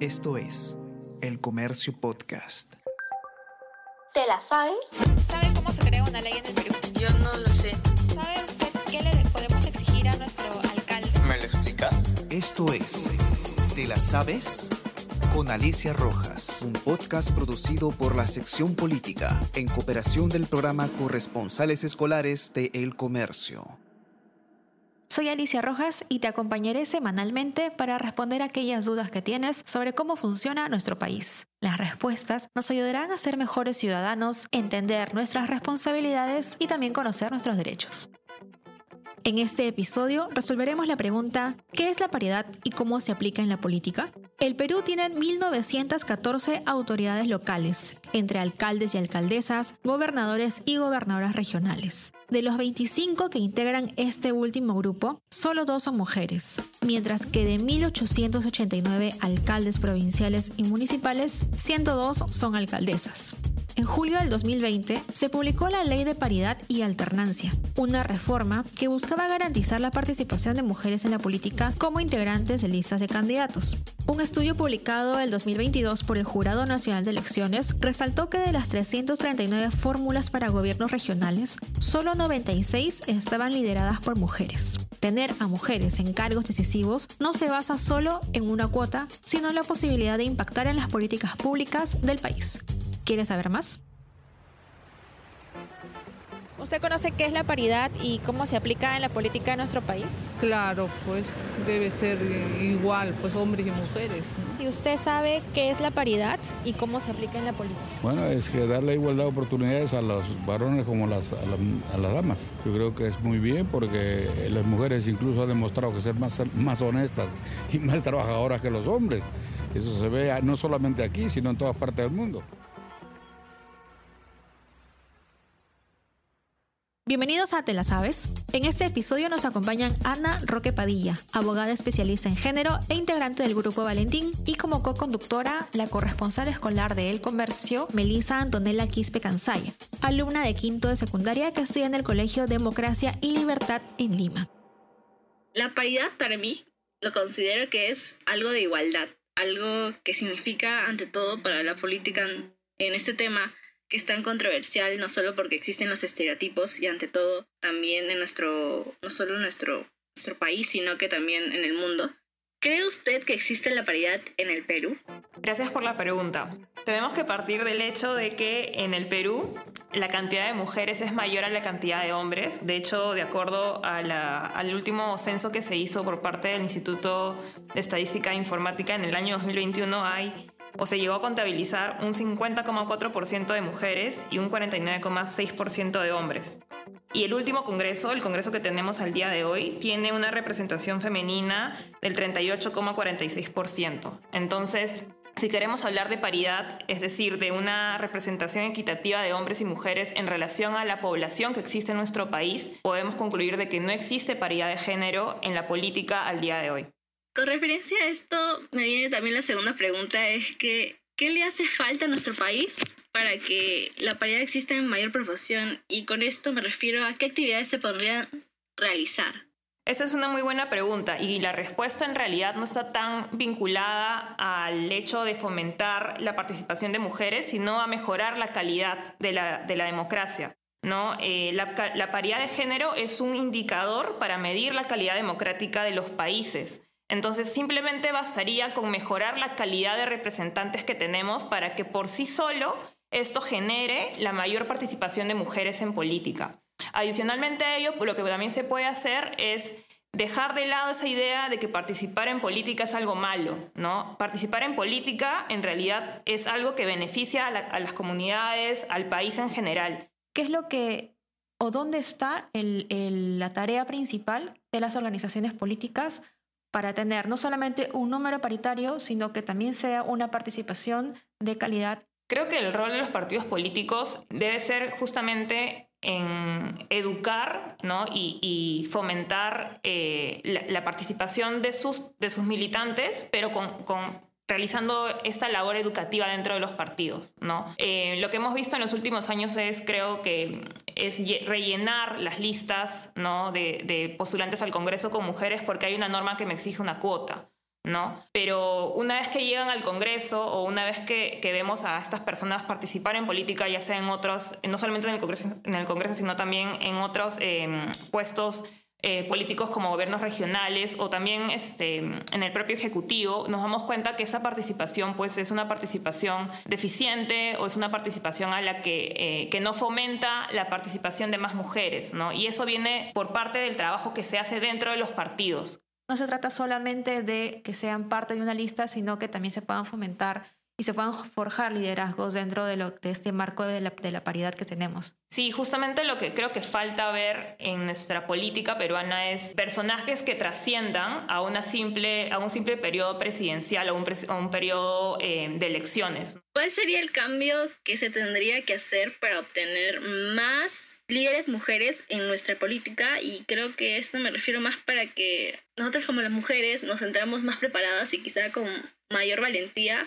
Esto es El Comercio Podcast. ¿Te la sabes? ¿Sabe cómo se crea una ley en el Perú? Yo no lo sé. ¿Sabe usted qué le podemos exigir a nuestro alcalde? ¿Me lo explicas? Esto es ¿Te la sabes? Con Alicia Rojas, un podcast producido por la sección política en cooperación del programa Corresponsales Escolares de El Comercio. Soy Alicia Rojas y te acompañaré semanalmente para responder aquellas dudas que tienes sobre cómo funciona nuestro país. Las respuestas nos ayudarán a ser mejores ciudadanos, entender nuestras responsabilidades y también conocer nuestros derechos. En este episodio resolveremos la pregunta ¿qué es la paridad y cómo se aplica en la política? El Perú tiene 1.914 autoridades locales, entre alcaldes y alcaldesas, gobernadores y gobernadoras regionales. De los 25 que integran este último grupo, solo dos son mujeres, mientras que de 1.889 alcaldes provinciales y municipales, 102 son alcaldesas. En julio del 2020 se publicó la Ley de Paridad y Alternancia, una reforma que buscaba garantizar la participación de mujeres en la política como integrantes de listas de candidatos. Un estudio publicado el 2022 por el Jurado Nacional de Elecciones resaltó que de las 339 fórmulas para gobiernos regionales, solo 96 estaban lideradas por mujeres. Tener a mujeres en cargos decisivos no se basa solo en una cuota, sino en la posibilidad de impactar en las políticas públicas del país. ¿Quieres saber más? ¿Usted conoce qué es la paridad y cómo se aplica en la política de nuestro país? Claro, pues debe ser igual, pues hombres y mujeres. ¿no? Si usted sabe qué es la paridad y cómo se aplica en la política. Bueno, es que darle igualdad de oportunidades a los varones como las, a, la- a las damas. Yo creo que es muy bien porque las mujeres incluso han demostrado que ser más, más honestas y más trabajadoras que los hombres. Eso se ve no solamente aquí, sino en todas partes del mundo. Bienvenidos a Te la Sabes. En este episodio nos acompañan Ana Roque Padilla, abogada especialista en género e integrante del Grupo Valentín, y como co-conductora, la corresponsal escolar de El Comercio, Melisa Antonella Quispe Cansaya, alumna de quinto de secundaria que estudia en el Colegio Democracia y Libertad en Lima. La paridad para mí lo considero que es algo de igualdad, algo que significa ante todo para la política en este tema que es tan controversial, no solo porque existen los estereotipos y ante todo también en nuestro, no solo en nuestro, nuestro país, sino que también en el mundo. ¿Cree usted que existe la paridad en el Perú? Gracias por la pregunta. Tenemos que partir del hecho de que en el Perú la cantidad de mujeres es mayor a la cantidad de hombres. De hecho, de acuerdo al último censo que se hizo por parte del Instituto de Estadística e Informática en el año 2021 hay o se llegó a contabilizar un 50,4% de mujeres y un 49,6% de hombres. Y el último congreso, el congreso que tenemos al día de hoy, tiene una representación femenina del 38,46%. Entonces, si queremos hablar de paridad, es decir, de una representación equitativa de hombres y mujeres en relación a la población que existe en nuestro país, podemos concluir de que no existe paridad de género en la política al día de hoy. Con referencia a esto, me viene también la segunda pregunta, es que, ¿qué le hace falta a nuestro país para que la paridad exista en mayor proporción? Y con esto me refiero a qué actividades se podrían realizar. Esa es una muy buena pregunta y la respuesta en realidad no está tan vinculada al hecho de fomentar la participación de mujeres, sino a mejorar la calidad de la, de la democracia. ¿no? Eh, la, la paridad de género es un indicador para medir la calidad democrática de los países. Entonces simplemente bastaría con mejorar la calidad de representantes que tenemos para que por sí solo esto genere la mayor participación de mujeres en política. Adicionalmente a ello, lo que también se puede hacer es dejar de lado esa idea de que participar en política es algo malo, ¿no? Participar en política en realidad es algo que beneficia a, la- a las comunidades, al país en general. ¿Qué es lo que o dónde está la tarea principal de las organizaciones políticas para tener no solamente un número paritario, sino que también sea una participación de calidad Creo que el rol de los partidos políticos debe ser justamente en educar ¿no? y, fomentar eh, la, participación de sus, de sus militantes, pero con- realizando esta labor educativa dentro de los partidos. ¿no? Eh, lo que hemos visto en los últimos años es, creo que, es lle- rellenar las listas ¿no? de, postulantes al Congreso con mujeres porque hay una norma que me exige una cuota. ¿no? Pero una vez que llegan al Congreso o una vez que, vemos a estas personas participar en política, ya sea en otros, no solamente en el Congreso, en el Congreso sino también en otros eh, puestos eh, políticos como gobiernos regionales o también este, en el propio Ejecutivo, nos damos cuenta que esa participación pues, es una participación deficiente o es una participación a la que, eh, que no fomenta la participación de más mujeres. ¿no? Y eso viene por parte del trabajo que se hace dentro de los partidos. No se trata solamente de que sean parte de una lista, sino que también se puedan fomentar y se puedan forjar liderazgos dentro de, lo, de este marco de la, de la, paridad que tenemos. Sí, justamente lo que creo que falta ver en nuestra política peruana es personajes que trasciendan a, una simple, a un simple periodo presidencial o un, un periodo eh, de elecciones. ¿Cuál sería el cambio que se tendría que hacer para obtener más líderes mujeres en nuestra política? Y creo que esto me refiero más para que nosotros como las mujeres nos centramos más preparadas y quizá con mayor valentía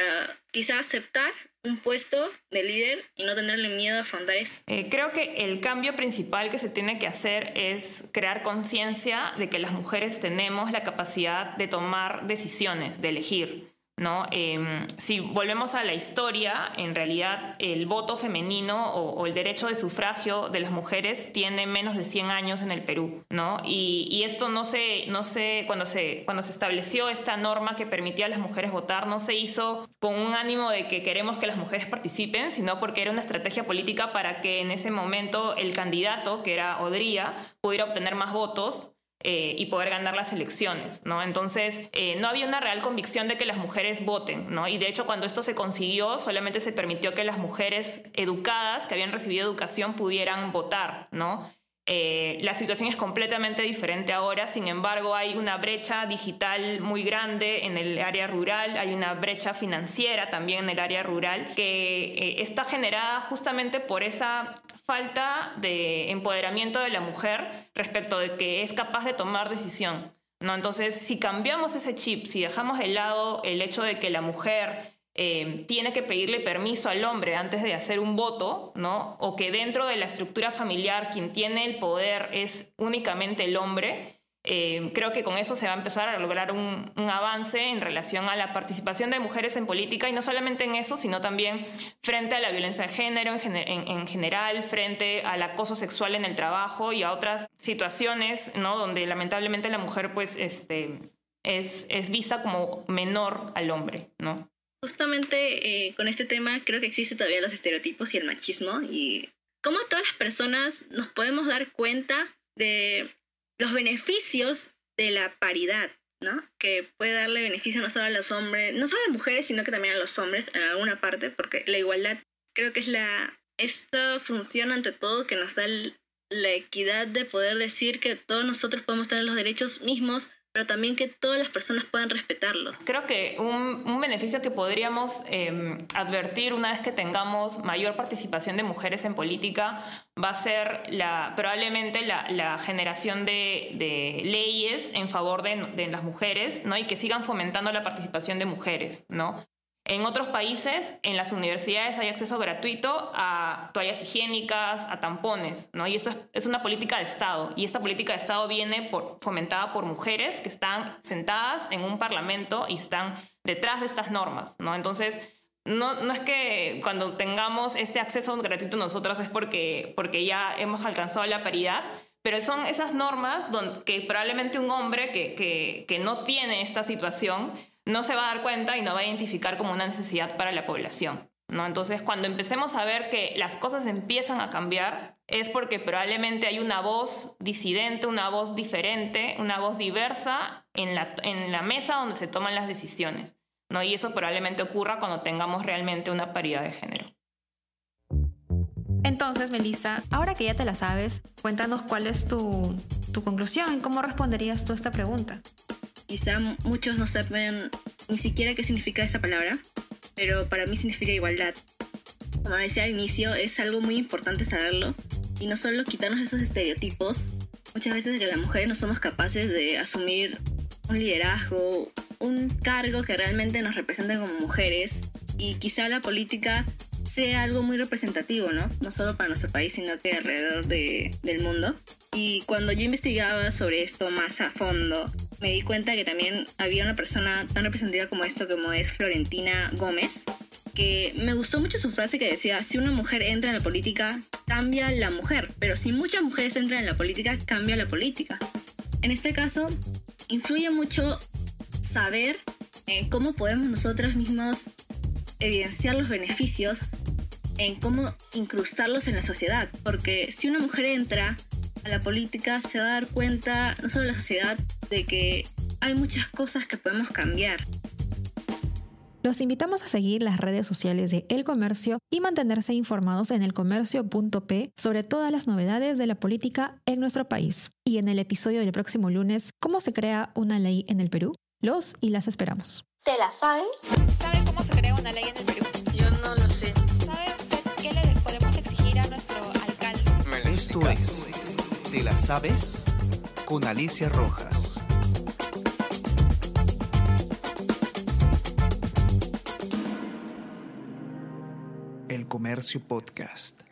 para quizá aceptar un puesto de líder y no tenerle miedo a afrontar esto? Eh, creo que el cambio principal que se tiene que hacer es crear conciencia de que las mujeres tenemos la capacidad de tomar decisiones, de elegir. ¿No? Em, si volvemos a la historia, en realidad el voto femenino o, el derecho de sufragio de las mujeres tiene menos de 100 años en el Perú, ¿no? Y, esto no se, no se cuando, se, cuando se estableció esta norma que permitía a las mujeres votar, no se hizo con un ánimo de que queremos que las mujeres participen, sino porque era una estrategia política para que en ese momento el candidato, que era Odría, pudiera obtener más votos eh, y poder ganar las elecciones, ¿no? Entonces, eh, no había una real convicción de que las mujeres voten, ¿no? Y de hecho, cuando esto se consiguió, solamente se permitió que las mujeres educadas, que habían recibido educación, pudieran votar, ¿no? Eh, la situación es completamente diferente ahora, sin embargo hay una brecha digital muy grande en el área rural, hay una brecha financiera también en el área rural que está generada justamente por esa falta de empoderamiento de la mujer respecto de que es capaz de tomar decisión. ¿no? Entonces, si cambiamos ese chip, si dejamos de lado el hecho de que la mujer eh, tiene que pedirle permiso al hombre antes de hacer un voto, ¿no? o que dentro de la estructura familiar quien tiene el poder es únicamente el hombre, eh, creo que con eso se va a empezar a lograr un, avance en relación a la participación de mujeres en política y no solamente en eso, sino también frente a la violencia de género en, general, frente al acoso sexual en el trabajo y a otras situaciones ¿no? donde lamentablemente la mujer pues, este, es, es vista como menor al hombre. ¿no? Justamente eh, con este tema creo que existen todavía los estereotipos y el machismo y cómo todas las personas nos podemos dar cuenta de los beneficios de la paridad, ¿no? Que puede darle beneficio no solo a los hombres, no solo a las mujeres, sino que también a los hombres en alguna parte, porque la igualdad creo que es la... Esta función ante todo que nos da la equidad de poder decir que todos nosotros podemos tener los derechos mismos pero también que todas las personas puedan respetarlos. Creo que un, beneficio que podríamos em, advertir una vez que tengamos mayor participación de mujeres en política va a ser la, probablemente la, la generación de, de, leyes en favor de, de, las mujeres ¿no? y que sigan fomentando la participación de mujeres. ¿no? En otros países, en las universidades hay acceso gratuito a toallas higiénicas, a tampones, ¿no? Y esto es, una política de Estado. Y esta política de Estado viene por, fomentada por mujeres que están sentadas en un parlamento y están detrás de estas normas, ¿no? Entonces, no, no es que cuando tengamos este acceso gratuito nosotros es porque, porque ya hemos alcanzado la paridad, pero son esas normas donde, que probablemente un hombre que, que, que no tiene esta situación no se va a dar cuenta y no va a identificar como una necesidad para la población. ¿no? Entonces, cuando empecemos a ver que las cosas empiezan a cambiar, es porque probablemente hay una voz disidente, una voz diferente, una voz diversa en la, mesa donde se toman las decisiones. ¿no? Y eso probablemente ocurra cuando tengamos realmente una paridad de género. Entonces, Melissa, ahora que ya te la sabes, cuéntanos cuál es tu, tu conclusión y cómo responderías tú a esta pregunta. Quizá muchos no saben ni siquiera qué significa esta palabra, pero para mí significa igualdad. Como decía al inicio, es algo muy importante saberlo y no solo quitarnos esos estereotipos. Muchas veces que las mujeres no somos capaces de asumir un liderazgo, un cargo que realmente nos represente como mujeres y quizá la política sea algo muy representativo, ¿no? No solo para nuestro país, sino que alrededor de, del mundo. Y cuando yo investigaba sobre esto más a fondo, me di cuenta que también había una persona tan representativa como esto, como es Florentina Gómez, que me gustó mucho su frase que decía, si una mujer entra en la política, cambia la mujer, pero si muchas mujeres entran en la política, cambia la política. En este caso, influye mucho saber en cómo podemos nosotros mismos evidenciar los beneficios, en cómo incrustarlos en la sociedad, porque si una mujer entra a la política se va a dar cuenta, no solo la sociedad, de que hay muchas cosas que podemos cambiar. Los invitamos a seguir las redes sociales de El Comercio y mantenerse informados en elcomercio.p sobre todas las novedades de la política en nuestro país. Y en el episodio del próximo lunes, ¿cómo se crea una ley en el Perú? Los y las esperamos. ¿Te la sabes? ¿Sabe cómo se crea una ley en el Perú? Yo no lo sé. ¿Sabe usted qué le podemos exigir a nuestro alcalde? Esto es ¿Te la sabes? Con Alicia Rojas. El Comercio Podcast.